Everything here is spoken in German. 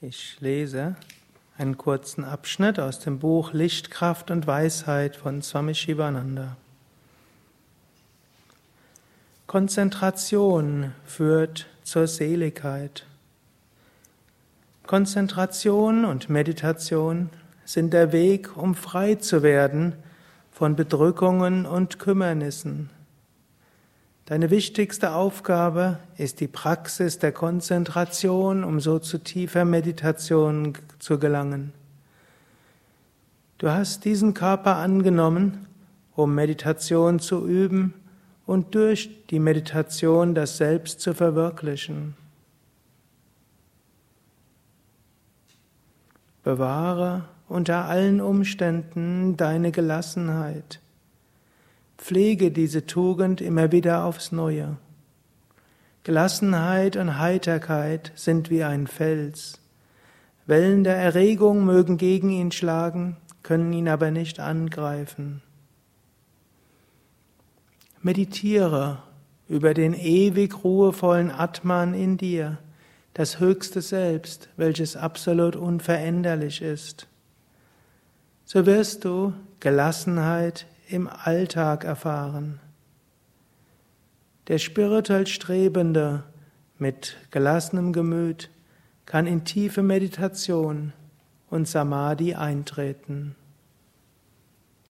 Ich lese einen kurzen Abschnitt aus dem Buch Lichtkraft und Weisheit von Swami Shivananda. Konzentration führt zur Seligkeit. Konzentration und Meditation sind der Weg, um frei zu werden von Bedrückungen und Kümmernissen. Deine wichtigste Aufgabe ist die Praxis der Konzentration, um so zu tiefer Meditation zu gelangen. Du hast diesen Körper angenommen, um Meditation zu üben und durch die Meditation das Selbst zu verwirklichen. Bewahre unter allen Umständen deine Gelassenheit. Pflege diese Tugend immer wieder aufs Neue. Gelassenheit und Heiterkeit sind wie ein Fels. Wellen der Erregung mögen gegen ihn schlagen, können ihn aber nicht angreifen. Meditiere über den ewig ruhevollen Atman in dir, das höchste Selbst, welches absolut unveränderlich ist. So wirst du Gelassenheit im Alltag erfahren. Der spirituell Strebende mit gelassenem Gemüt kann in tiefe Meditation und Samadhi eintreten.